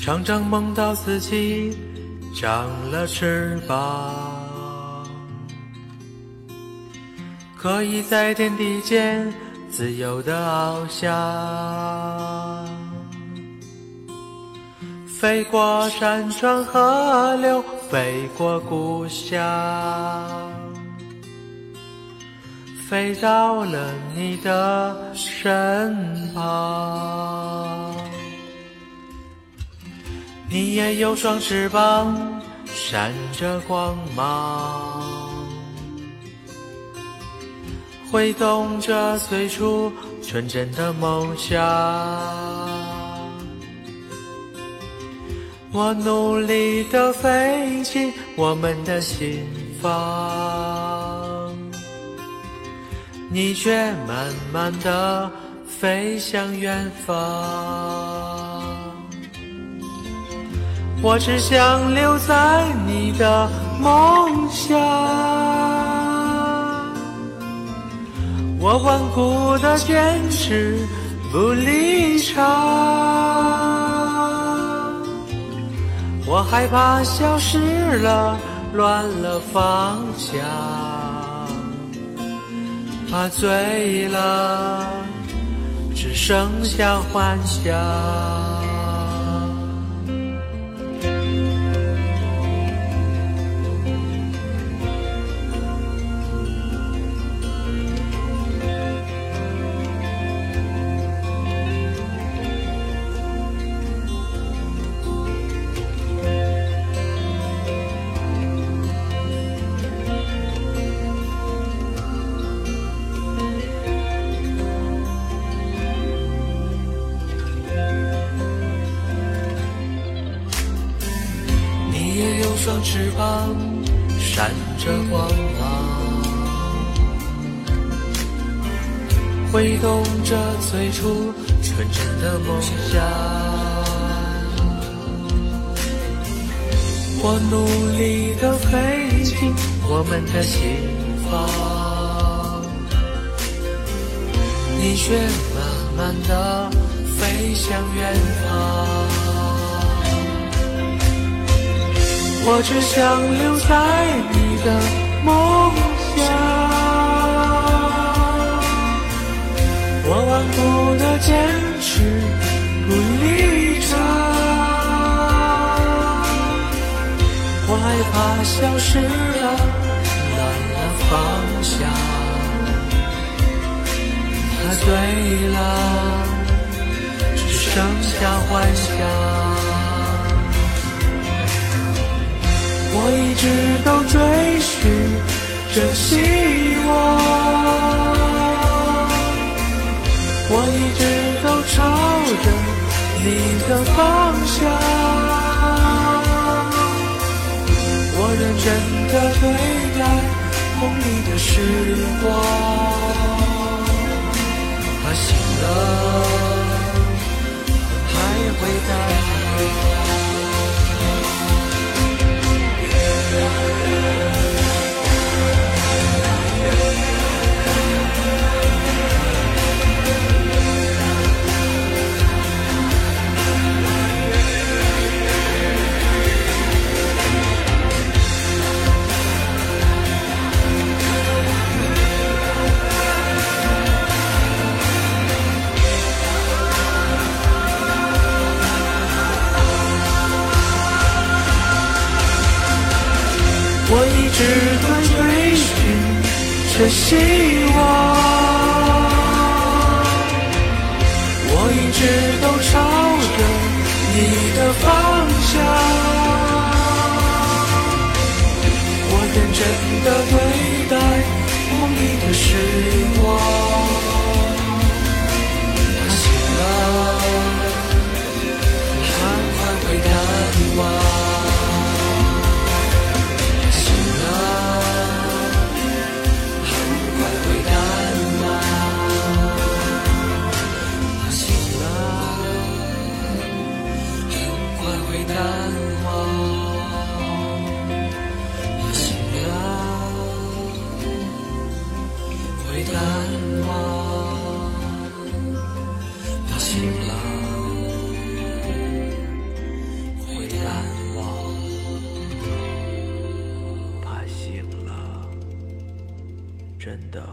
常常梦到自己长了翅膀，可以在天地间自由地翱翔，飞过山川河流，飞过故乡，飞到了你的身旁。你也有双翅膀，闪着光芒，挥动着最初纯真的梦想。我努力地飞进我们的心房，你却慢慢地飞向远方。我只想留在你的梦乡，我顽固的坚持不离场，我害怕消失了，乱了方向，怕醉了，只剩下幻想。双翅膀闪着光芒，挥动着最初纯真的梦想。我努力地飞进我们的心房，你却慢慢地飞向远方。我只想留在你的梦乡，我顽固的坚持不离场，我害怕消失了，乱了方向，怕醉了，只剩下幻想。直都追寻着希望，我一直都朝着你的方向，我认真的对待梦里的时光，他醒了还会在我一直在追寻着希望，我一直都朝着你的方向，我认真的对待梦里的时会淡忘，怕醒了；会淡忘，怕醒了，真的。